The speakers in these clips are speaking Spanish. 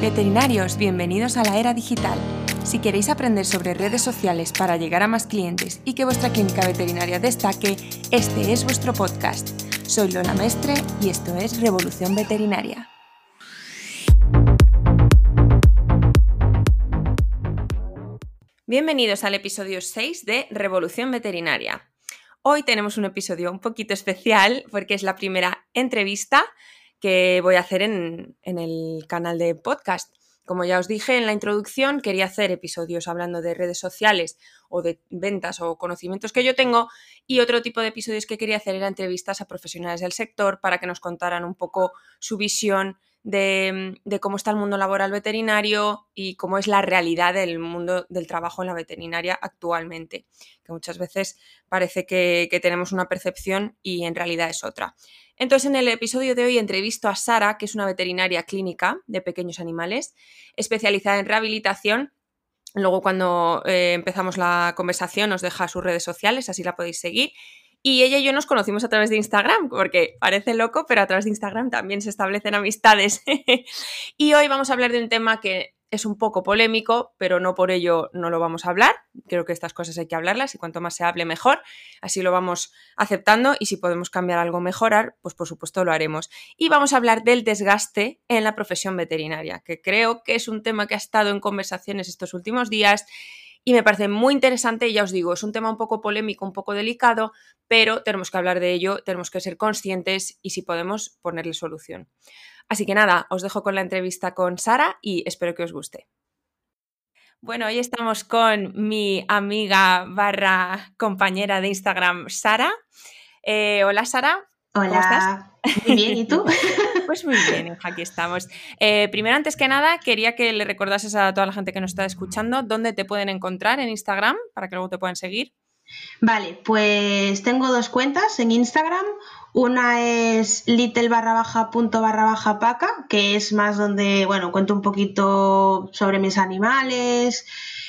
Veterinarios, bienvenidos a la era digital. Si queréis aprender sobre redes sociales para llegar a más clientes y que vuestra clínica veterinaria destaque, este es vuestro podcast. Soy Lola Mestre y esto es Revolución Veterinaria. Bienvenidos al episodio 6 de Revolución Veterinaria. Hoy tenemos un episodio un poquito especial porque es la primera entrevista que voy a hacer en, el canal de podcast. Como ya os dije en la introducción, quería hacer episodios hablando de redes sociales o de ventas o conocimientos que yo tengo y otro tipo de episodios que quería hacer era entrevistas a profesionales del sector para que nos contaran un poco su visión de, cómo está el mundo laboral veterinario y cómo es la realidad del mundo del trabajo en la veterinaria actualmente, que muchas veces parece que tenemos una percepción y en realidad es otra. Entonces, en el episodio de hoy entrevisto a Sara, que es una veterinaria clínica de pequeños animales, especializada en rehabilitación. Luego, cuando eh, empezamos la conversación, os deja sus redes sociales, así la podéis seguir. Y ella y yo nos conocimos a través de Instagram, porque parece loco, pero a través de Instagram también se establecen amistades. y hoy vamos a hablar de un tema que es un poco polémico, pero no por ello no lo vamos a hablar. Creo que estas cosas hay que hablarlas y cuanto más se hable mejor. Así lo vamos aceptando y si podemos cambiar algo, mejorar, pues por supuesto lo haremos. Y vamos a hablar del desgaste en la profesión veterinaria, que creo que es un tema que ha estado en conversaciones estos últimos días y me parece muy interesante, ya os digo, es un tema un poco polémico, un poco delicado, pero tenemos que hablar de ello, tenemos que ser conscientes y si podemos ponerle solución. Así que nada, os dejo con la entrevista con Sara y espero que os guste. Bueno, hoy estamos con mi amiga barra compañera de Instagram, Sara. Eh, hola, Sara. Hola. Muy bien, ¿y tú? Pues muy bien, aquí estamos. Eh, primero, antes que nada, quería que le recordases a toda la gente que nos está escuchando dónde te pueden encontrar en Instagram para que luego te puedan seguir. Vale, pues tengo dos cuentas en Instagram. Una es little barra baja punto barra baja paca, que es más donde, bueno, cuento un poquito sobre mis animales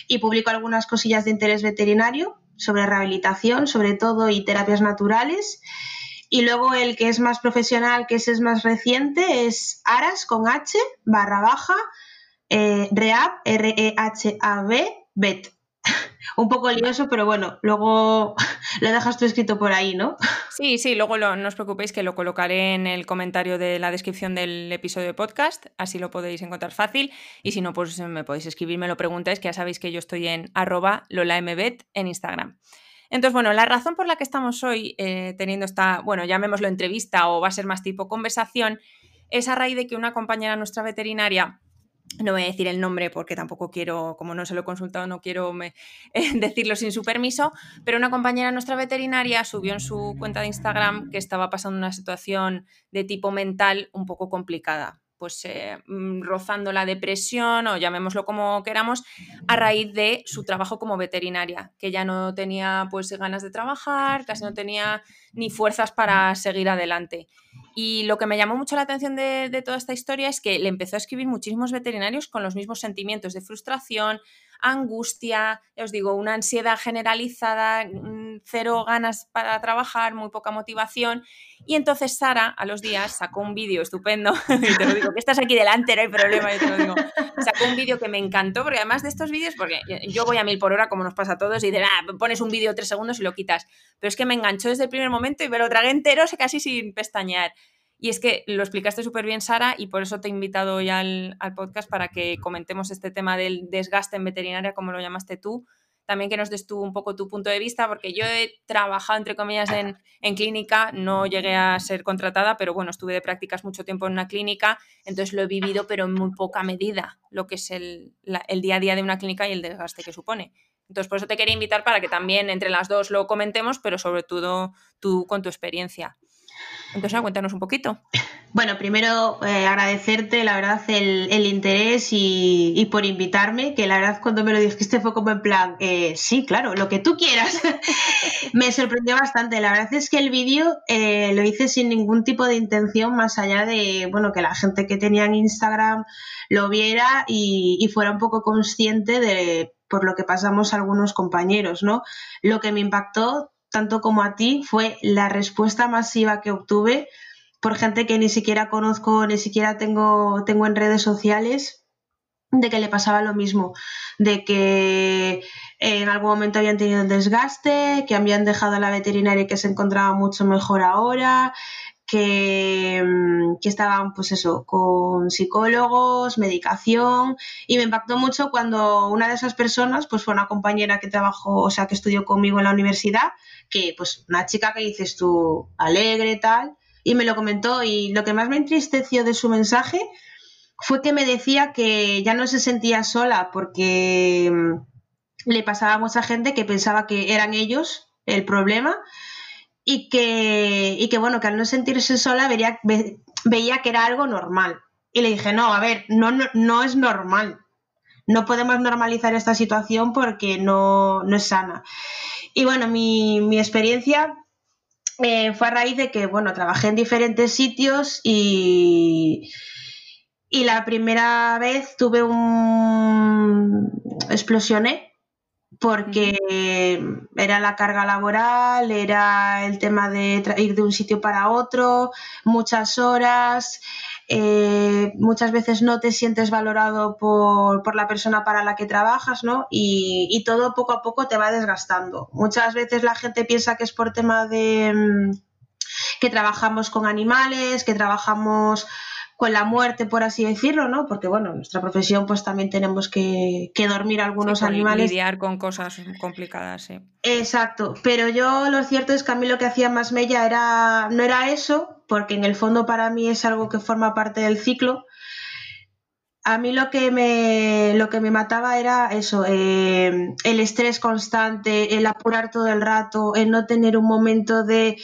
y publico algunas cosillas de interés veterinario, sobre rehabilitación, sobre todo, y terapias naturales. Y luego el que es más profesional, que ese es más reciente, es aras con H barra baja eh, rehab, R-E-H-A-B, un poco lioso, pero bueno, luego lo dejas tú escrito por ahí, ¿no? Sí, sí, luego no os preocupéis que lo colocaré en el comentario de la descripción del episodio de podcast, así lo podéis encontrar fácil. Y si no, pues me podéis escribir, me lo preguntáis, que ya sabéis que yo estoy en arroba lolambet en Instagram. Entonces, bueno, la razón por la que estamos hoy eh, teniendo esta, bueno, llamémoslo entrevista o va a ser más tipo conversación, es a raíz de que una compañera nuestra veterinaria no voy a decir el nombre porque tampoco quiero, como no se lo he consultado, no quiero decirlo sin su permiso, pero una compañera nuestra veterinaria subió en su cuenta de Instagram que estaba pasando una situación de tipo mental un poco complicada pues eh, mm, rozando la depresión o llamémoslo como queramos, a raíz de su trabajo como veterinaria, que ya no tenía pues ganas de trabajar, casi no tenía ni fuerzas para seguir adelante. Y lo que me llamó mucho la atención de, de toda esta historia es que le empezó a escribir muchísimos veterinarios con los mismos sentimientos de frustración, angustia, ya os digo, una ansiedad generalizada, mm, cero ganas para trabajar, muy poca motivación. Y entonces Sara, a los días, sacó un vídeo estupendo, y te lo digo, que estás aquí delante, no hay problema, yo te lo digo. Sacó un vídeo que me encantó, porque además de estos vídeos, porque yo voy a mil por hora, como nos pasa a todos, y de ah, pones un vídeo tres segundos y lo quitas. Pero es que me enganchó desde el primer momento y me lo tragué entero, casi sin pestañear. Y es que lo explicaste súper bien, Sara, y por eso te he invitado hoy al, podcast para que comentemos este tema del desgaste en veterinaria, como lo llamaste tú. También que nos des un poco tu punto de vista, porque yo he trabajado, entre comillas, en, clínica, no llegué a ser contratada, pero bueno, estuve de prácticas mucho tiempo en una clínica, entonces lo he vivido, pero en muy poca medida, lo que es el, el día a día de una clínica y el desgaste que supone. Entonces, por eso te quería invitar para que también entre las dos lo comentemos, pero sobre todo tú con tu experiencia. Entonces, cuéntanos un poquito. Bueno, primero eh, agradecerte, la verdad, el, interés y, por invitarme, que la verdad cuando me lo dijiste fue como en plan, eh, sí, claro, lo que tú quieras. me sorprendió bastante. La verdad es que el vídeo eh, lo hice sin ningún tipo de intención más allá de, bueno, que la gente que tenía en Instagram lo viera y, y fuera un poco consciente de por lo que pasamos algunos compañeros, ¿no? Lo que me impactó tanto como a ti, fue la respuesta masiva que obtuve por gente que ni siquiera conozco, ni siquiera tengo, tengo en redes sociales de que le pasaba lo mismo, de que en algún momento habían tenido desgaste, que habían dejado a la veterinaria y que se encontraba mucho mejor ahora, que, mm, que, estaban, pues eso, con psicólogos, medicación, y me impactó mucho cuando una de esas personas, pues fue una compañera que trabajó, o sea, que estudió conmigo en la universidad, que pues una chica que dices tú, alegre, tal, y me lo comentó, y lo que más me entristeció de su mensaje fue que me decía que ya no se sentía sola porque mm, le pasaba a mucha gente que pensaba que eran ellos el problema y que, y que bueno, que al no sentirse sola veía, veía que era algo normal. Y le dije, no, a ver, no, no, es normal. No podemos normalizar esta situación porque no, no es sana. Y bueno, mi, mi experiencia eh, fue a raíz de que, bueno, trabajé en diferentes sitios y, y la primera vez tuve un... explosioné porque era la carga laboral, era el tema de ir de un sitio para otro, muchas horas, eh, muchas veces no te sientes valorado por, la persona para la que trabajas, ¿no? Y, y, todo poco a poco te va desgastando. Muchas veces la gente piensa que es por tema de mm, que trabajamos con animales, que trabajamos con la muerte, por así decirlo, ¿no? Porque, bueno, en nuestra profesión pues también tenemos que, dormir algunos animales. Lidiar con cosas complicadas, sí. Exacto, pero yo lo cierto es que a mí lo que hacía más mella era, no era eso, porque en el fondo para mí es algo que forma parte del ciclo. A mí lo que me, lo que me mataba era eso, eh, el estrés constante, el apurar todo el rato, el no tener un momento de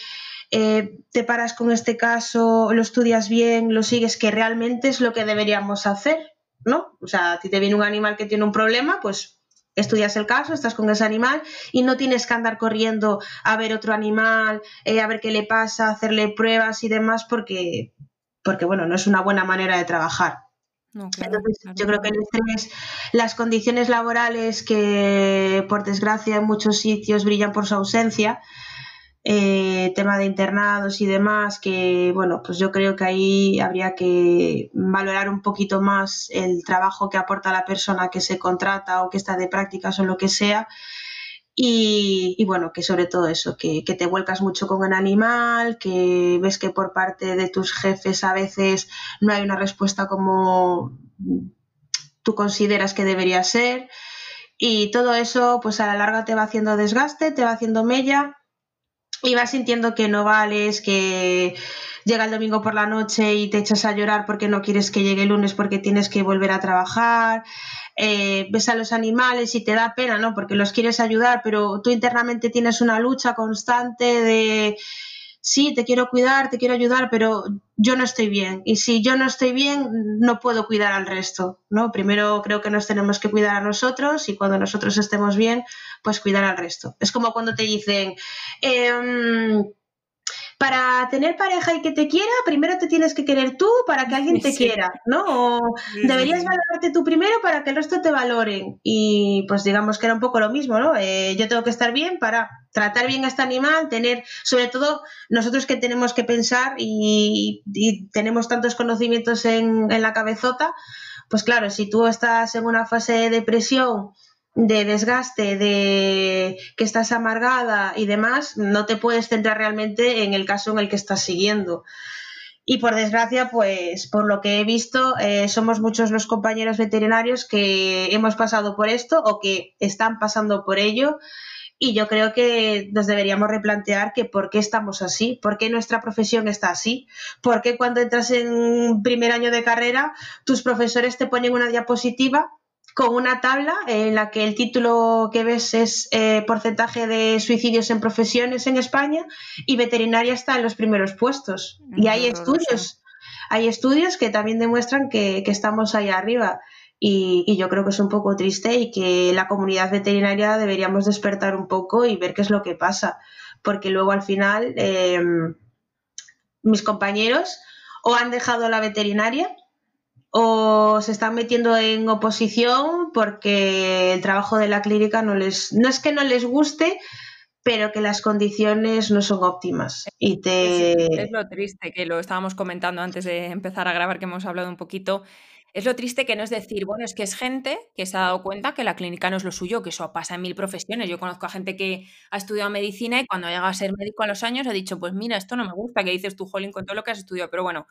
eh, te paras con este caso, lo estudias bien, lo sigues, que realmente es lo que deberíamos hacer, ¿no? O sea, si te viene un animal que tiene un problema, pues estudias el caso, estás con ese animal y no tienes que andar corriendo a ver otro animal, eh, a ver qué le pasa, hacerle pruebas y demás, porque, porque bueno, no es una buena manera de trabajar. Entonces, yo creo que el estrés, las condiciones laborales que por desgracia en muchos sitios brillan por su ausencia, eh, tema de internados y demás, que bueno, pues yo creo que ahí habría que valorar un poquito más el trabajo que aporta la persona que se contrata o que está de prácticas o lo que sea. Y, bueno, que sobre todo eso, que, que, te vuelcas mucho con el animal, que ves que por parte de tus jefes a veces no hay una respuesta como tú consideras que debería ser. Y todo eso, pues a la larga te va haciendo desgaste, te va haciendo mella y vas sintiendo que no vales, que llega el domingo por la noche y te echas a llorar porque no quieres que llegue el lunes porque tienes que volver a trabajar, eh, ves a los animales y te da pena, ¿no? Porque los quieres ayudar, pero tú internamente tienes una lucha constante de sí, te quiero cuidar, te quiero ayudar, pero yo no estoy bien. Y si yo no estoy bien, no puedo cuidar al resto, ¿no? Primero creo que nos tenemos que cuidar a nosotros y cuando nosotros estemos bien, pues cuidar al resto. Es como cuando te dicen, eh, para tener pareja y que te quiera, primero te tienes que querer tú para que alguien te quiera, ¿no? O deberías valorarte tú primero para que el resto te valoren. Y pues digamos que era un poco lo mismo, ¿no? Eh, yo tengo que estar bien para tratar bien a este animal, tener, sobre todo nosotros que tenemos que pensar y, tenemos tantos conocimientos en, en la cabezota, pues claro, si tú estás en una fase de depresión, de desgaste, de que estás amargada y demás, no te puedes centrar realmente en el caso en el que estás siguiendo. Y por desgracia, pues por lo que he visto, eh, somos muchos los compañeros veterinarios que hemos pasado por esto o que están pasando por ello. Y yo creo que nos deberíamos replantear que por qué estamos así, por qué nuestra profesión está así, por qué cuando entras en primer año de carrera tus profesores te ponen una diapositiva con una tabla en la que el título que ves es eh, porcentaje de suicidios en profesiones en España y veterinaria está en los primeros puestos. y hay estudios, hay estudios que también demuestran que, estamos ahí arriba. Y, yo creo que es un poco triste y que la comunidad veterinaria deberíamos despertar un poco y ver qué es lo que pasa. Porque luego al final em, mis compañeros o han dejado la veterinaria o se están metiendo en oposición porque el trabajo de la clínica no les no es que no les guste pero que las condiciones no son óptimas y te es, lo triste que lo estábamos comentando antes de empezar a grabar que hemos hablado un poquito es lo triste que no es decir, bueno, es que es gente que se ha dado cuenta que la clínica no es lo suyo, que eso pasa en mil profesiones. Yo conozco a gente que ha estudiado medicina y cuando llega a ser médico a los años ha dicho, pues mira, esto no me gusta, que dices tú, Jolín, con todo lo que has estudiado. Pero bueno,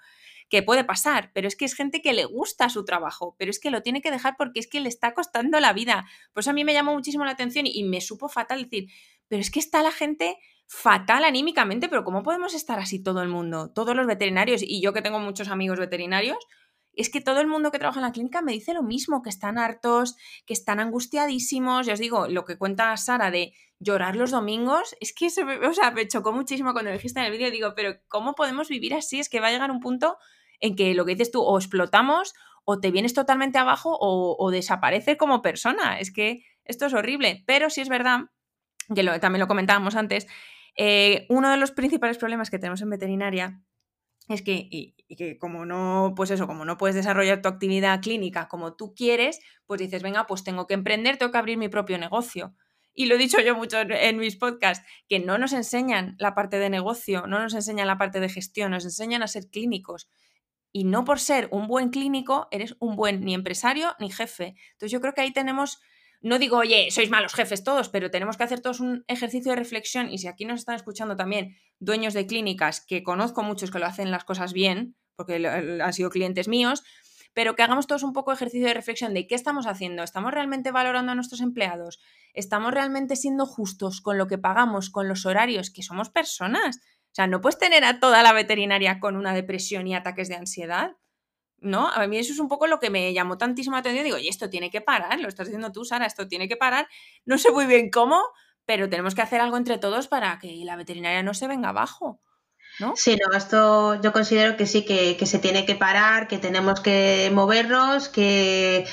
que puede pasar, pero es que es gente que le gusta su trabajo, pero es que lo tiene que dejar porque es que le está costando la vida. Por eso a mí me llamó muchísimo la atención y me supo fatal decir, pero es que está la gente fatal anímicamente, pero ¿cómo podemos estar así todo el mundo? Todos los veterinarios, y yo que tengo muchos amigos veterinarios, es que todo el mundo que trabaja en la clínica me dice lo mismo, que están hartos, que están angustiadísimos. Ya os digo, lo que cuenta Sara de llorar los domingos, es que eso o sea, me chocó muchísimo cuando lo dijiste en el vídeo. Digo, pero ¿cómo podemos vivir así? Es que va a llegar un punto en que lo que dices tú, o explotamos, o te vienes totalmente abajo, o, o desapareces como persona. Es que esto es horrible. Pero sí es verdad, que también lo comentábamos antes, eh, uno de los principales problemas que tenemos en veterinaria es que, y, que como no, pues eso, como no puedes desarrollar tu actividad clínica como tú quieres, pues dices, venga, pues tengo que emprender, tengo que abrir mi propio negocio. Y lo he dicho yo mucho en, mis podcasts, que no nos enseñan la parte de negocio, no nos enseñan la parte de gestión, nos enseñan a ser clínicos. Y no por ser un buen clínico eres un buen ni empresario ni jefe. Entonces yo creo que ahí tenemos no digo, oye, sois malos jefes todos, pero tenemos que hacer todos un ejercicio de reflexión y si aquí nos están escuchando también dueños de clínicas, que conozco muchos que lo hacen las cosas bien, porque han sido clientes míos, pero que hagamos todos un poco de ejercicio de reflexión de qué estamos haciendo. ¿Estamos realmente valorando a nuestros empleados? ¿Estamos realmente siendo justos con lo que pagamos, con los horarios? Que somos personas. O sea, no puedes tener a toda la veterinaria con una depresión y ataques de ansiedad. ¿no? A mí eso es un poco lo que me llamó tantísimo la atención. Digo, y esto tiene que parar, lo estás diciendo tú, Sara, esto tiene que parar. No sé muy bien cómo, pero tenemos que hacer algo entre todos para que la veterinaria no se venga abajo. ¿No? Sí, no, esto yo considero que sí, que, se tiene que parar, que tenemos que movernos, que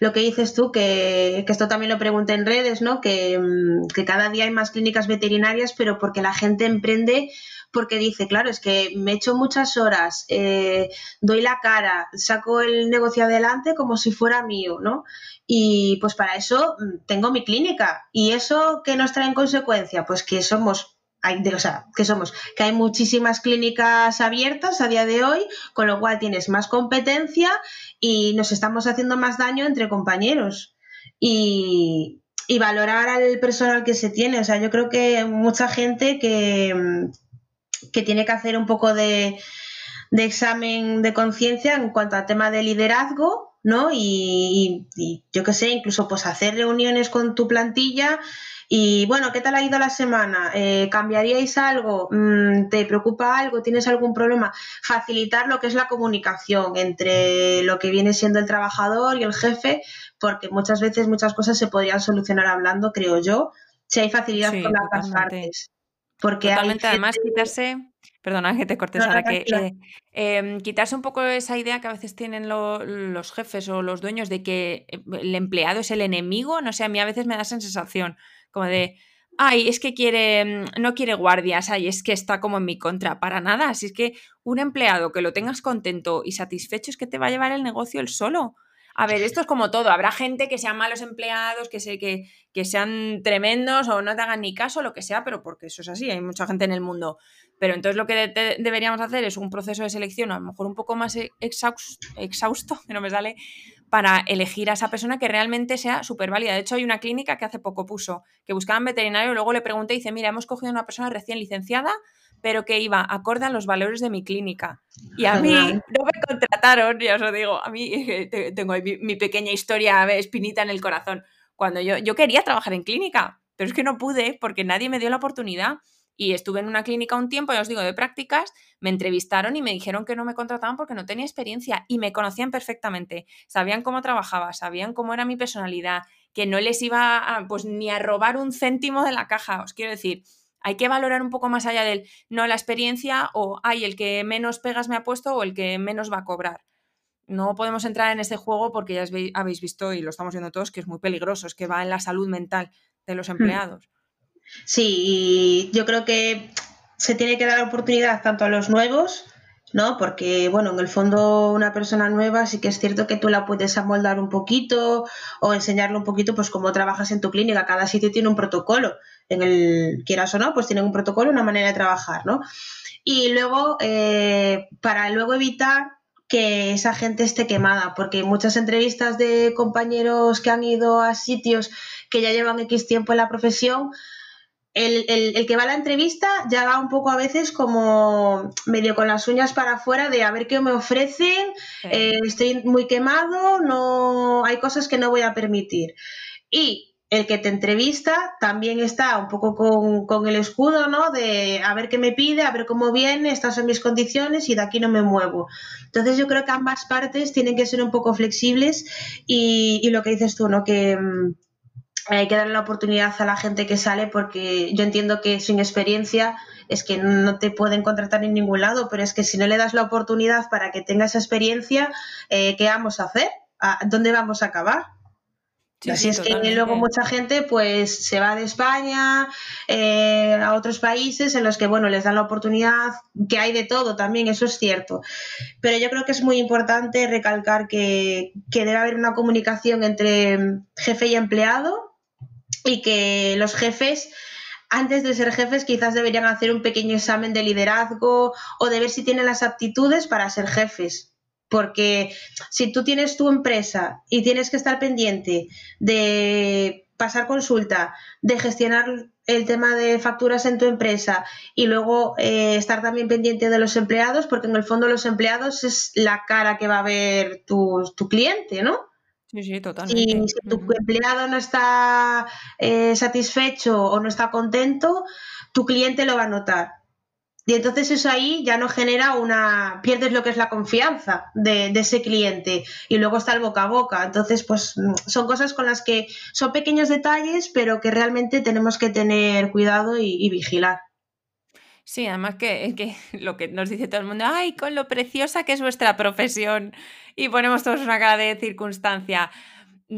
lo que dices tú, que, esto también lo pregunté en redes, ¿no? Que, mm, que, cada día hay más clínicas veterinarias, pero porque la gente emprende porque dice, claro, es que me echo muchas horas, eh, doy la cara, saco el negocio adelante como si fuera mío, ¿no? Y pues para eso mm, tengo mi clínica. ¿Y eso qué nos trae en consecuencia? Pues que somos hay, o sea, que somos, que hay muchísimas clínicas abiertas a día de hoy, con lo cual tienes más competencia y nos estamos haciendo más daño entre compañeros. Y, valorar al personal que se tiene. O sea, yo creo que mucha gente que, que tiene que hacer un poco de, examen de conciencia en cuanto al tema de liderazgo, ¿no? Y, yo qué sé, incluso pues hacer reuniones con tu plantilla y bueno, ¿qué tal ha ido la semana? Eh, ¿Cambiaríais algo? Mm, ¿Te preocupa algo? ¿Tienes algún problema? Facilitar lo que es la comunicación entre lo que viene siendo el trabajador y el jefe, porque muchas veces muchas cosas se podrían solucionar hablando, creo yo, si hay facilidad con las partes. Porque Totalmente, además quitarse, perdona que te cortes ahora, que eh, em, quitarse un poco esa idea que a veces tienen los jefes o los dueños de que eh, el empleado es el enemigo, no sé, a mí a veces me da esa sensación como de, ay, es que quiere, mm, no quiere guardias, ay, es que está como en mi contra, para nada, así es que un empleado que lo tengas contento y satisfecho es que te va a llevar el negocio él solo. A ver, esto es como todo. Habrá gente que sean malos empleados, que, se, que, que sean tremendos o no te hagan ni caso, lo que sea, pero porque eso es así, hay mucha gente en el mundo. Pero entonces lo que deberíamos hacer es un proceso de selección a lo mejor un poco más exhausto, exhausto que no me sale, para elegir a esa persona que realmente sea súper válida. De hecho, hay una clínica que hace poco puso, que buscaban veterinario, luego le pregunté y dice, mira, hemos cogido a una persona recién licenciada pero que iba acorde a los valores de mi clínica. Y a mí no me contrataron, ya os lo digo, a mí tengo mi, pequeña historia espinita en el corazón. Cuando yo, yo quería trabajar en clínica, pero es que no pude porque nadie me dio la oportunidad. Y estuve en una clínica un tiempo, ya os digo, de prácticas, me entrevistaron y me dijeron que no me contrataban porque no tenía experiencia y me conocían perfectamente. Sabían cómo trabajaba, sabían cómo era mi personalidad, que no les iba pues ni a robar un céntimo de la caja, os quiero decir hay que valorar un poco más allá del no la experiencia o hay el que menos pegas me ha puesto o el que menos va a cobrar. No podemos entrar en este juego porque ya habéis visto y lo estamos viendo todos que es muy peligroso, es que va en la salud mental de los hmm. empleados. Sí, y yo creo que se tiene que dar oportunidad tanto a los nuevos ¿no? Porque, bueno, en el fondo una persona nueva sí que es cierto que tú la puedes amoldar un poquito o enseñarle un poquito, pues cómo trabajas en tu clínica. Cada sitio tiene un protocolo. En el, quieras o no, pues tienen un protocolo, una manera de trabajar, ¿no? Y luego, eh, para luego evitar que esa gente esté quemada, porque muchas entrevistas de compañeros que han ido a sitios que ya llevan X tiempo en la profesión, el, el, que va a la entrevista ya va un poco a veces como medio con las uñas para afuera de a ver qué me ofrecen, eh, estoy muy quemado, no hay cosas que no voy a permitir. Y el que te entrevista también está un poco con, el escudo, ¿no? De a ver qué me pide, a ver cómo viene, estas son mis condiciones y de aquí no me muevo. Entonces yo creo que ambas partes tienen que ser un poco flexibles y, y lo que dices tú, ¿no? Que mm, hay que darle la oportunidad a la gente que sale porque yo entiendo que sin experiencia es que no te pueden contratar en ningún lado, pero es que si no le das la oportunidad para que tenga esa experiencia, eh, ¿qué vamos a hacer? ¿Dónde vamos a acabar? Así es que luego mucha gente pues se va de España eh, a otros países en los que bueno les dan la oportunidad, que hay de todo también, eso es cierto. Pero yo creo que es muy importante recalcar que, que debe haber una comunicación entre jefe y empleado y que los jefes antes de ser jefes quizás deberían hacer un pequeño examen de liderazgo o de ver si tienen las aptitudes para ser jefes porque si tú tienes tu empresa y tienes que estar pendiente de pasar consulta, de gestionar el tema de facturas en tu empresa y luego eh, estar también pendiente de los empleados, porque en el fondo los empleados es la cara que va a ver tu, cliente, ¿no? Sí, sí, totalmente. Y si tu empleado no está eh, satisfecho o no está contento, tu cliente lo va a notar. Y entonces eso ahí ya no genera una, pierdes lo que es la confianza de, ese cliente y luego está el boca a boca. Entonces, pues son cosas con las que son pequeños detalles, pero que realmente tenemos que tener cuidado y, vigilar. Sí, además que, que, lo que nos dice todo el mundo, ay, con lo preciosa que es vuestra profesión y ponemos todos una cara de circunstancia.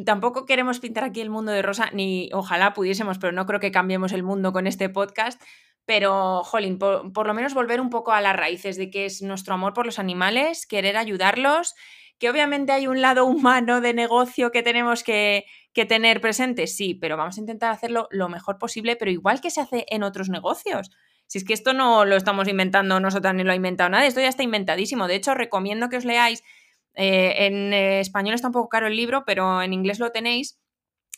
Tampoco queremos pintar aquí el mundo de rosa, ni ojalá pudiésemos, pero no creo que cambiemos el mundo con este podcast, pero, jolín, por, lo menos volver un poco a las raíces de que es nuestro amor por los animales, querer ayudarlos, que obviamente hay un lado humano de negocio que tenemos que, que tener presente, sí, pero vamos a intentar hacerlo lo mejor posible, pero igual que se hace en otros negocios. Si es que esto no lo estamos inventando nosotras ni lo ha inventado nadie, esto ya está inventadísimo. De hecho, recomiendo que os leáis. Eh, en español está un poco caro el libro, pero en inglés lo tenéis,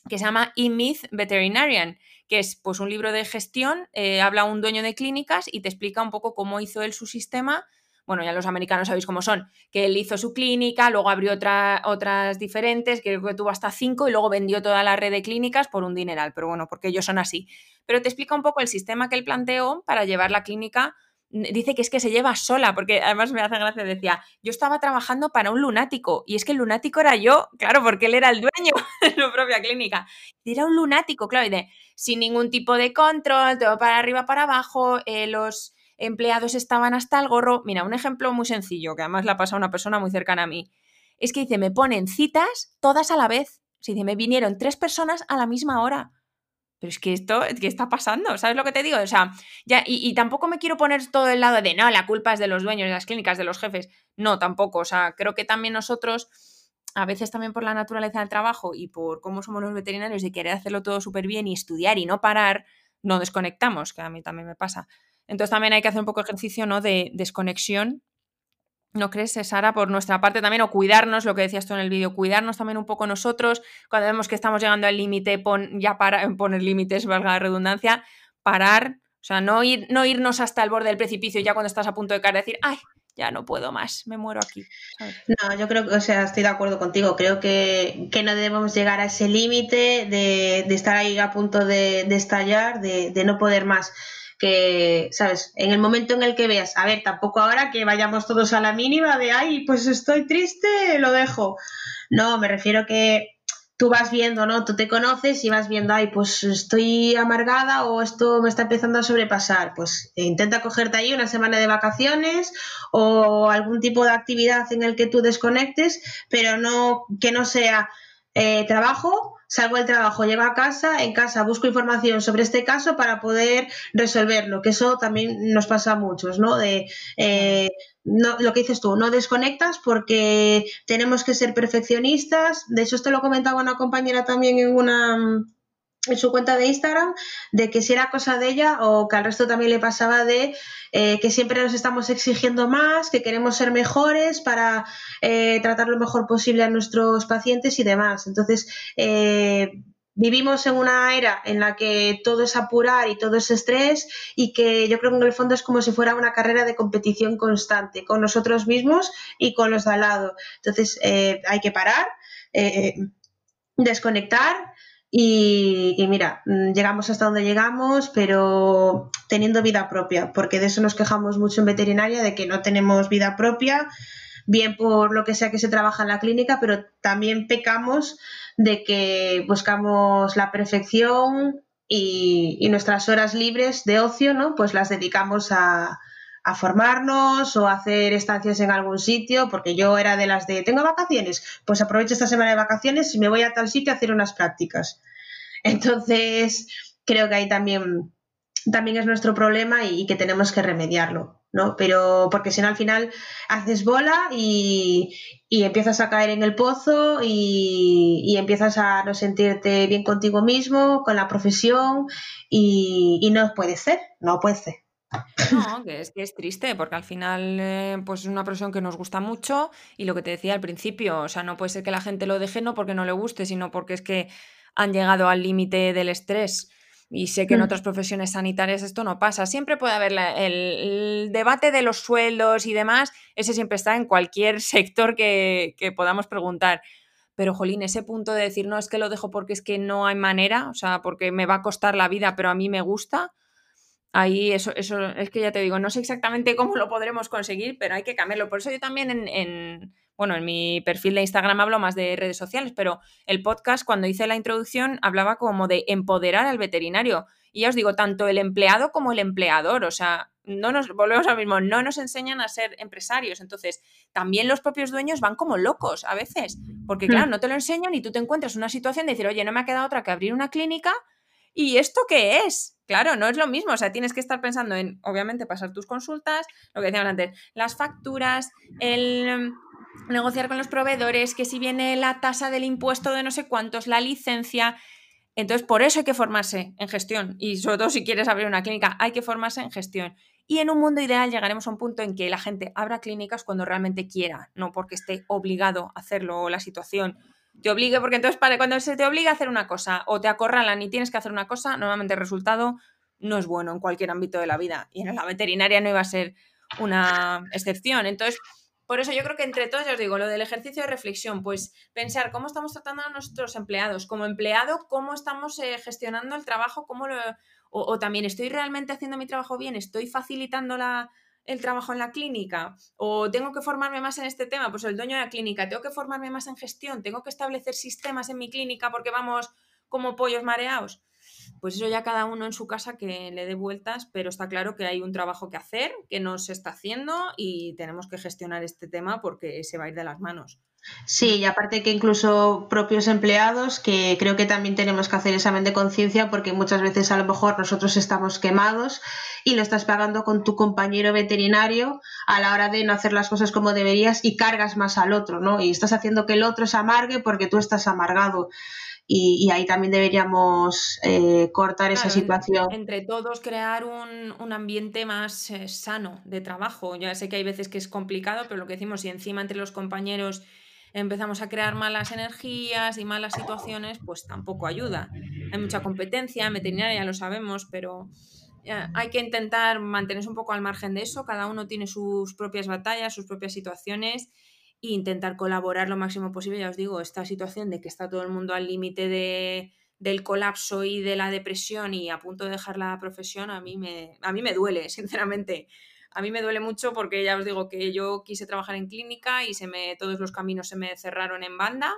que se llama E-Myth Veterinarian que es pues un libro de gestión, eh, habla un dueño de clínicas y te explica un poco cómo hizo él su sistema. Bueno, ya los americanos sabéis cómo son, que él hizo su clínica, luego abrió otra, otras diferentes, creo que tuvo hasta cinco y luego vendió toda la red de clínicas por un dineral, pero bueno, porque ellos son así. Pero te explica un poco el sistema que él planteó para llevar la clínica dice que es que se lleva sola, porque además me hace gracia, decía, yo estaba trabajando para un lunático y es que el lunático era yo, claro, porque él era el dueño de su propia clínica. Era un lunático, claro, y de, sin ningún tipo de control, todo para arriba, para abajo, eh, los empleados estaban hasta el gorro. Mira, un ejemplo muy sencillo, que además la pasa una persona muy cercana a mí, es que dice, me ponen citas todas a la vez. Se dice, me vinieron tres personas a la misma hora pero es que esto, ¿qué está pasando? ¿Sabes lo que te digo? O sea, ya, y, tampoco me quiero poner todo el lado de, no, la culpa es de los dueños de las clínicas, de los jefes. No, tampoco. O sea, creo que también nosotros, a veces también por la naturaleza del trabajo y por cómo somos los veterinarios y querer hacerlo todo súper bien y estudiar y no parar, no desconectamos, que a mí también me pasa. Entonces también hay que hacer un poco ejercicio, ¿no? De desconexión ¿No crees, Sara, por nuestra parte también, o cuidarnos, lo que decías tú en el vídeo, cuidarnos también un poco nosotros, cuando vemos que estamos llegando al límite, ya para poner límites, valga la redundancia, parar, o sea, no, ir, no irnos hasta el borde del precipicio ya cuando estás a punto de caer, decir, ay, ya no puedo más, me muero aquí. No, yo creo que, o sea, estoy de acuerdo contigo, creo que, no debemos llegar a ese límite de, estar ahí a punto de, estallar, de no poder más que, ¿sabes? En el momento en el que veas, a ver, tampoco ahora que vayamos todos a la mínima de, ay, pues estoy triste, lo dejo. No, me refiero que tú vas viendo, ¿no? Tú te conoces y vas viendo, ay, pues estoy amargada o esto me está empezando a sobrepasar. Pues intenta cogerte ahí una semana de vacaciones o algún tipo de actividad en el que tú desconectes, pero no que no sea eh, trabajo salgo del trabajo, llego a casa, en casa busco información sobre este caso para poder resolverlo, que eso también nos pasa a muchos, ¿no? De eh, no, lo que dices tú, no desconectas porque tenemos que ser perfeccionistas. De hecho, esto lo comentaba una compañera también en una en su cuenta de Instagram de que si era cosa de ella o que al resto también le pasaba de eh, que siempre nos estamos exigiendo más, que queremos ser mejores para eh, tratar lo mejor posible a nuestros pacientes y demás. Entonces, eh, vivimos en una era en la que todo es apurar y todo es estrés y que yo creo que en el fondo es como si fuera una carrera de competición constante con nosotros mismos y con los de al lado. Entonces hay que parar, desconectar y, mira, mm, llegamos hasta donde llegamos, pero teniendo vida propia, porque de eso nos quejamos mucho en veterinaria, de que no tenemos vida propia, bien por lo que sea que se trabaja en la clínica, pero también pecamos de que buscamos la perfección y, y nuestras horas libres de ocio, ¿no? Pues las dedicamos a, a formarnos o hacer estancias en algún sitio, porque yo era de las de, tengo vacaciones, pues aprovecho esta semana de vacaciones y me voy a tal sitio a hacer unas prácticas. Entonces, creo que ahí también, también es nuestro problema y, que tenemos que remediarlo, ¿no? Pero porque si no, al final haces bola y, empiezas a caer en el pozo y, y, empiezas a no sentirte bien contigo mismo, con la profesión y, y no puede ser, no puede ser. No, que es que es triste, porque al final, eh, pues es una profesión que nos gusta mucho y lo que te decía al principio, o sea, no puede ser que la gente lo deje no porque no le guste, sino porque es que han llegado al límite del estrés. Y sé que en mm. otras profesiones sanitarias esto no pasa. Siempre puede haber el, debate de los sueldos y demás, ese siempre está en cualquier sector que, que podamos preguntar. Pero, jolín, ese punto de decir, no, es que lo dejo porque es que no hay manera, o sea, porque me va a costar la vida, pero a mí me gusta, Ahí eso, eso es que ya te digo, no sé exactamente cómo lo podremos conseguir, pero hay que cambiarlo. Por eso yo también en, bueno, en mi perfil de Instagram hablo más de redes sociales, pero el podcast cuando hice la introducción hablaba como de empoderar al veterinario. Y ya os digo, tanto el empleado como el empleador, o sea, no nos volvemos al mismo, no nos enseñan a ser empresarios. Entonces, también los propios dueños van como locos a veces, porque claro, hmm. no te lo enseñan y tú te encuentras en una situación de decir, oye, no me ha quedado otra que abrir una clínica ¿Y esto qué es? Claro, no es lo mismo, o sea, tienes que estar pensando en, obviamente, pasar tus consultas, lo que decíamos antes, las facturas, el em, negociar con los proveedores, que si viene la tasa del impuesto de no sé cuántos, la licencia. Entonces, por eso hay que formarse en gestión y sobre todo si quieres abrir una clínica, hay que formarse en gestión. Y en un mundo ideal llegaremos a un punto en que la gente abra clínicas cuando realmente quiera, no porque esté obligado a hacerlo o la situación te obligue, porque entonces para, cuando se te obliga a hacer una cosa o te acorralan y tienes que hacer una cosa, normalmente el resultado no es bueno en cualquier ámbito de la vida. Y en la veterinaria no iba a ser una excepción. Entonces, por eso yo creo que entre todos, ya os digo, lo del ejercicio de reflexión, pues pensar cómo estamos tratando a nuestros empleados, como empleado, cómo estamos eh, gestionando el trabajo, cómo lo, o, también estoy realmente haciendo mi trabajo bien, estoy facilitando la, el trabajo en la clínica o tengo que formarme más en este tema, pues el dueño de la clínica, tengo que formarme más en gestión, tengo que establecer sistemas en mi clínica porque vamos como pollos mareados. Pues eso ya cada uno en su casa que le dé vueltas, pero está claro que hay un trabajo que hacer, que no se está haciendo y tenemos que gestionar este tema porque se va a ir de las manos. Sí, y aparte que incluso propios empleados, que creo que también tenemos que hacer examen de conciencia porque muchas veces a lo mejor nosotros estamos quemados y lo estás pagando con tu compañero veterinario a la hora de no hacer las cosas como deberías y cargas más al otro, ¿no? Y estás haciendo que el otro se amargue porque tú estás amargado. Y, ahí también deberíamos eh, cortar esa situación. Entre todos crear un, ambiente más eh, sano de trabajo. Ya sé que hay veces que es complicado, pero lo que decimos, si encima entre los compañeros empezamos a crear malas energías y malas situaciones, pues tampoco ayuda. Hay mucha competencia, en veterinaria ya lo sabemos, pero hay que intentar mantenerse un poco al margen de eso. Cada uno tiene sus propias batallas, sus propias situaciones e intentar colaborar lo máximo posible. Ya os digo, esta situación de que está todo el mundo al límite de, del colapso y de la depresión y a punto de dejar la profesión, a mí me, a mí me duele, sinceramente. A mí me duele mucho porque ya os digo que yo quise trabajar en clínica y se me, todos los caminos se me cerraron en banda.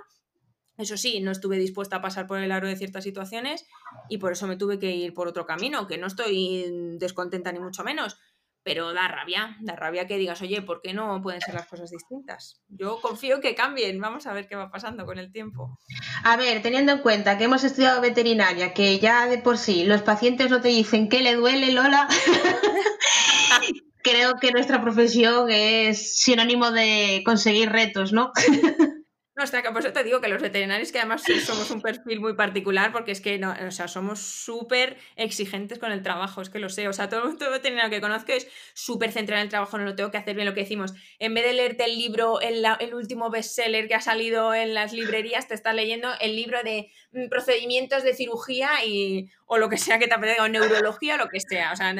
Eso sí, no estuve dispuesta a pasar por el aro de ciertas situaciones y por eso me tuve que ir por otro camino, que no estoy descontenta ni mucho menos, pero da rabia, da rabia que digas, oye, ¿por qué no pueden ser las cosas distintas? Yo confío que cambien, vamos a ver qué va pasando con el tiempo. A ver, teniendo en cuenta que hemos estudiado veterinaria, que ya de por sí los pacientes no te dicen qué le duele, Lola, creo que nuestra profesión es sinónimo de conseguir retos, ¿no? No, está que por eso te digo que los veterinarios que además somos un perfil muy particular porque es que no, o sea, somos súper exigentes con el trabajo, es que lo sé, o sea, todo, todo veterinario que conozco es súper centrado en el trabajo, no lo tengo que hacer bien lo que decimos. En vez de leerte el libro, el, el último bestseller que ha salido en las librerías, te estás leyendo el libro de mm, procedimientos de cirugía y, o lo que sea que te apetezca, o neurología o lo que sea, o sea,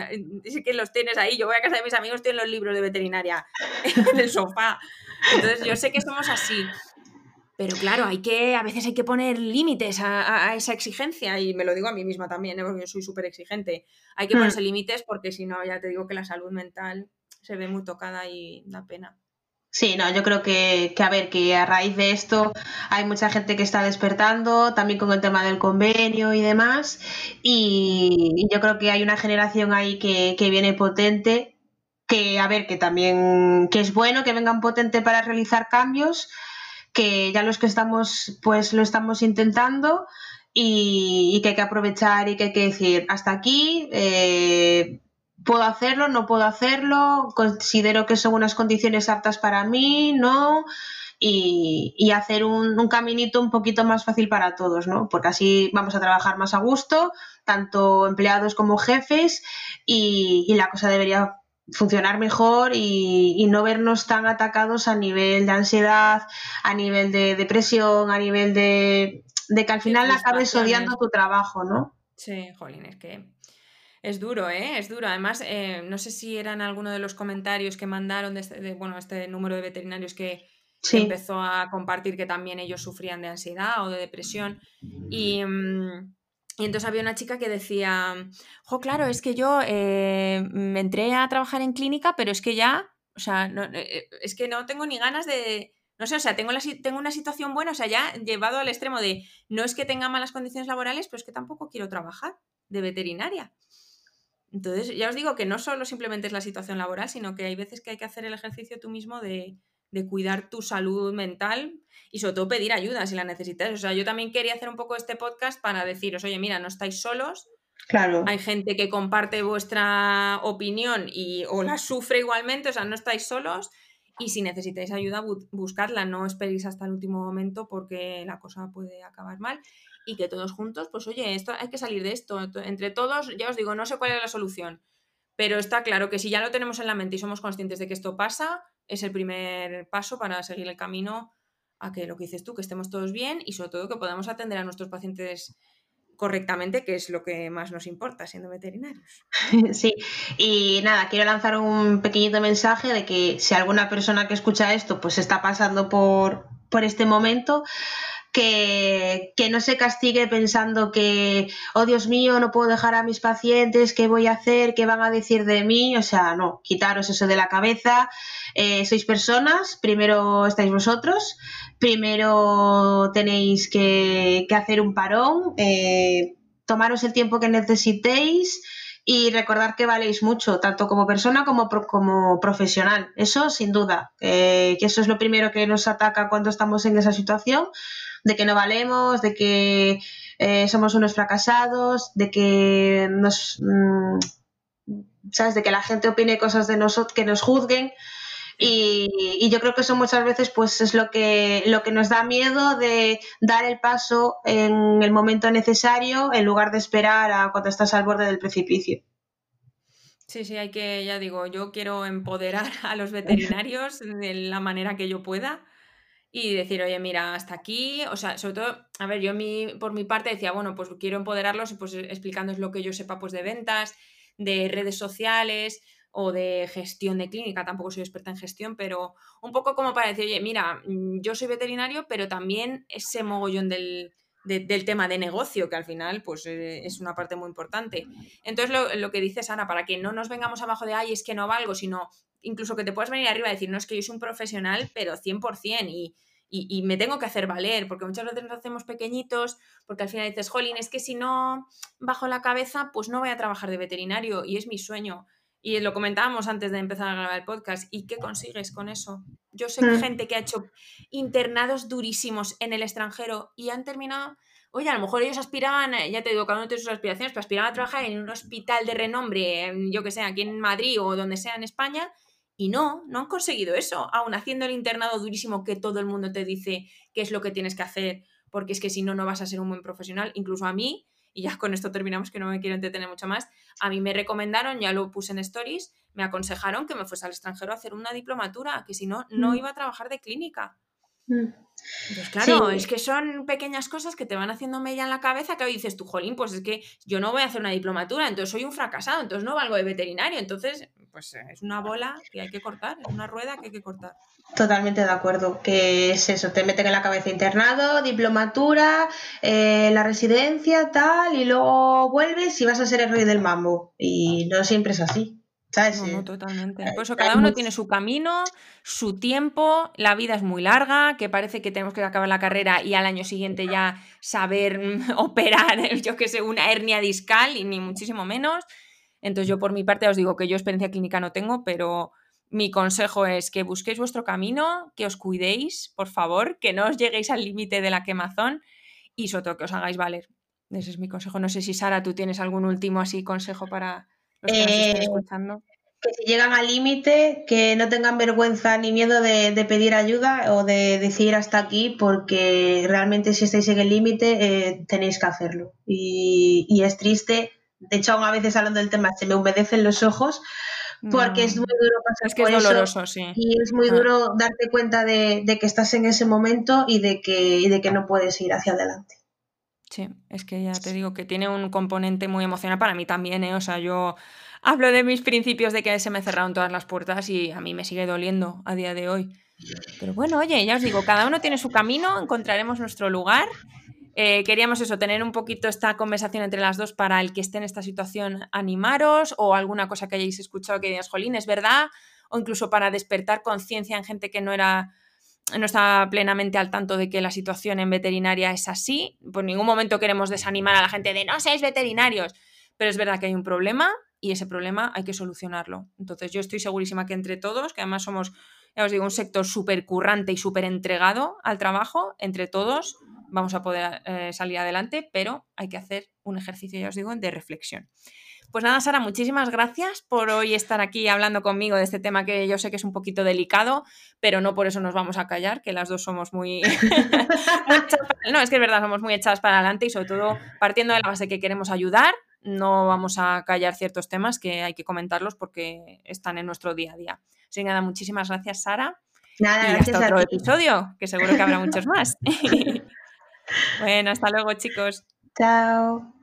es que los tienes ahí, yo voy a casa de mis amigos, tienen los libros de veterinaria en el sofá. Entonces yo sé que somos así. Pero claro, hay que, a veces hay que poner límites a, esa exigencia y me lo digo a mí misma también, ¿eh? porque yo soy súper exigente. Hay que hmm. ponerse límites porque si no, ya te digo que la salud mental se ve muy tocada y da pena. Sí, no, yo creo que, a ver, que a raíz de esto hay mucha gente que está despertando, también con el tema del convenio y demás, y, yo creo que hay una generación ahí que, que, viene potente, que a ver, que también, que es bueno que vengan potente para realizar cambios, que ya los que estamos, pues lo estamos intentando y, que hay que aprovechar y que hay que decir, hasta aquí, eh, puedo hacerlo, no puedo hacerlo, considero que son unas condiciones aptas para mí, no, y, hacer un, caminito un poquito más fácil para todos, ¿no? Porque así vamos a trabajar más a gusto, tanto empleados como jefes, y, y la cosa debería funcionar mejor y, no vernos tan atacados a nivel de ansiedad, a nivel de depresión, a nivel de, que al final acabes odiando tu trabajo, ¿no? Sí, jolín, es que es duro, ¿eh? Es duro. Además, eh, no sé si eran alguno de los comentarios que mandaron de este, bueno, este número de veterinarios que, empezó a compartir que también ellos sufrían de ansiedad o de depresión. Y... Mm, y entonces había una chica que decía, jo, claro, es que yo eh, me entré a trabajar en clínica, pero es que ya, o sea, no, eh, es que no tengo ni ganas de, no sé, o sea, tengo, la, tengo una situación buena, o sea, ya llevado al extremo de, no es que tenga malas condiciones laborales, pero es que tampoco quiero trabajar de veterinaria. Entonces, ya os digo que no solo simplemente es la situación laboral, sino que hay veces que hay que hacer el ejercicio tú mismo de, de cuidar tu salud mental y sobre todo pedir ayuda si la necesitas. O sea, yo también quería hacer un poco este podcast para deciros, oye, mira, no estáis solos. Claro. Hay gente que comparte vuestra opinión y o la sufre igualmente, o sea, no estáis solos. Y si necesitáis ayuda, buscarla, no esperéis hasta el último momento porque la cosa puede acabar mal. Y que todos juntos, pues oye, esto hay que salir de esto. Entre todos, ya os digo, no sé cuál es la solución, pero está claro que si ya lo tenemos en la mente y somos conscientes de que esto pasa, es el primer paso para seguir el camino a que lo que dices tú, que estemos todos bien y sobre todo que podamos atender a nuestros pacientes correctamente, que es lo que más nos importa siendo veterinarios. Sí, y nada, quiero lanzar un pequeñito mensaje de que si alguna persona que escucha esto pues está pasando por, por este momento, que, no se castigue pensando que, oh Dios mío, no puedo dejar a mis pacientes, ¿qué voy a hacer? ¿Qué van a decir de mí? O sea, no, quitaros eso de la cabeza. Eh, sois personas, primero estáis vosotros, primero tenéis que, hacer un parón, eh, tomaros el tiempo que necesitéis y recordar que valéis mucho, tanto como persona como, como profesional. Eso sin duda, que eso es lo primero que nos ataca cuando estamos en esa situación de que no valemos, de que eh, somos unos fracasados, de que nos, mm, ¿sabes? De que la gente opine cosas de nosotros, que nos juzguen. Y, yo creo que eso muchas veces pues es lo que, lo que nos da miedo de dar el paso en el momento necesario en lugar de esperar a cuando estás al borde del precipicio. Sí, sí, hay que, ya digo, yo quiero empoderar a los veterinarios de la manera que yo pueda y decir, oye, mira, hasta aquí, o sea, sobre todo, a ver, yo mi, por mi parte decía, bueno, pues quiero empoderarlos, pues explicándoles lo que yo sepa, pues de ventas, de redes sociales o de gestión de clínica, tampoco soy experta en gestión, pero un poco como para decir, oye, mira, mm, yo soy veterinario, pero también ese mogollón del, del tema de negocio, que al final pues eh, es una parte muy importante. Entonces lo, lo, que dices, Ana, para que no nos vengamos abajo de, ay, es que no valgo, sino incluso que te puedas venir arriba y decir, no es que yo soy un profesional, pero 100% y, y, y me tengo que hacer valer, porque muchas veces nos hacemos pequeñitos, porque al final dices, jolín, es que si no bajo la cabeza, pues no voy a trabajar de veterinario y es mi sueño. Y lo comentábamos antes de empezar a grabar el podcast. ¿Y qué consigues con eso? Yo sé mm. gente que ha hecho internados durísimos en el extranjero y han terminado. Oye, a lo mejor ellos aspiraban, ya te digo, cada uno tiene sus aspiraciones, pero aspiraban a trabajar en un hospital de renombre, yo que sé, aquí en Madrid o donde sea en España, Y no, no han conseguido eso, aún haciendo el internado durísimo que todo el mundo te dice qué es lo que tienes que hacer, porque es que si no, no vas a ser un buen profesional. Incluso a mí, y ya con esto terminamos que no me quiero entretener mucho más, a mí me recomendaron, ya lo puse en stories, me aconsejaron que me fuese al extranjero a hacer una diplomatura, que si no, no mm. iba a trabajar de clínica. Pues claro, es que son pequeñas cosas que te van haciendo mella en la cabeza que hoy dices tú, jolín, pues es que yo no voy a hacer una diplomatura, entonces soy un fracasado, entonces no valgo de veterinario, entonces pues es una bola que hay que cortar, es una rueda que hay que cortar. Totalmente de acuerdo, que es eso, te meten en la cabeza internado, diplomatura, eh, la residencia, tal, y luego vuelves y vas a ser el rey del mambo. Y no siempre es así. No, no, totalmente. Por eso cada uno tiene su camino, su tiempo, la vida es muy larga, que parece que tenemos que acabar la carrera y al año siguiente ya saber mm, operar, yo que sé, una hernia discal y ni muchísimo menos. Entonces yo por mi parte os digo que yo experiencia clínica no tengo, pero mi consejo es que busquéis vuestro camino, que os cuidéis, por favor, que no os lleguéis al límite de la quemazón y sobre todo que os hagáis valer. Ese es mi consejo. No sé si Sara, tú tienes algún último así consejo para eh, que si llegan al límite, que no tengan vergüenza ni miedo de, pedir ayuda o de decir hasta aquí, porque realmente si estáis en el límite eh, tenéis que hacerlo. Y, es triste, de hecho, aún a veces hablando del tema se me humedecen los ojos, porque es muy duro pasar es que es doloroso, sí. Y es muy ah. duro darte cuenta de, que estás en ese momento y de que, y de que no puedes ir hacia adelante. Sí, es que ya te digo que tiene un componente muy emocional para mí también, ¿eh? O sea, yo hablo de mis principios de que se me cerraron todas las puertas y a mí me sigue doliendo a día de hoy. Pero bueno, oye, ya os digo, cada uno tiene su camino, encontraremos nuestro lugar. Eh, queríamos eso, tener un poquito esta conversación entre las dos para el que esté en esta situación, animaros o alguna cosa que hayáis escuchado que digas, jolín, es verdad, o incluso para despertar conciencia en gente que no era no está plenamente al tanto de que la situación en veterinaria es así. Por ningún momento queremos desanimar a la gente de no seáis veterinarios, pero es verdad que hay un problema y ese problema hay que solucionarlo. Entonces yo estoy segurísima que entre todos, que además somos, ya os digo, un sector súper currante y súper entregado al trabajo, entre todos vamos a poder eh, salir adelante, pero hay que hacer un ejercicio, ya os digo, de reflexión. Pues nada, Sara, muchísimas gracias por hoy estar aquí hablando conmigo de este tema que yo sé que es un poquito delicado, pero no por eso nos vamos a callar, que las dos somos muy... no, es que es verdad, somos muy echadas para adelante y sobre todo partiendo de la base que queremos ayudar, no vamos a callar ciertos temas que hay que comentarlos porque están en nuestro día a día. Así que nada, muchísimas gracias, Sara. Nada, y hasta otro episodio, que seguro que habrá muchos más. bueno, hasta luego, chicos. Chao.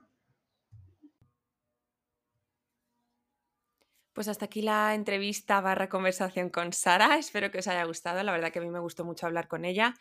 Pues hasta aquí la entrevista barra conversación con Sara. Espero que os haya gustado. La verdad que a mí me gustó mucho hablar con ella.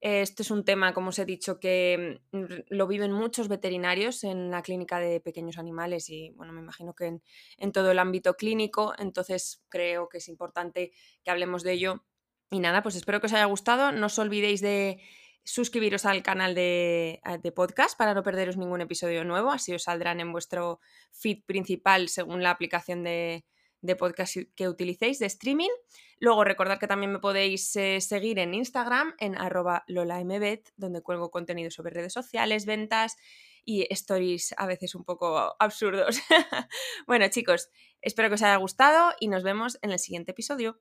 Esto es un tema, como os he dicho, que mm, lo viven muchos veterinarios en la clínica de pequeños animales y, bueno, me imagino que en, todo el ámbito clínico. Entonces creo que es importante que hablemos de ello. Y nada, pues espero que os haya gustado. No os olvidéis de suscribiros al canal de, de, podcast para no perderos ningún episodio nuevo, así os saldrán en vuestro feed principal según la aplicación de, de podcast que utilicéis de streaming. Luego recordad que también me podéis eh, seguir en Instagram en arroba lolambet, donde cuelgo contenido sobre redes sociales, ventas y stories a veces un poco absurdos. bueno chicos, espero que os haya gustado y nos vemos en el siguiente episodio.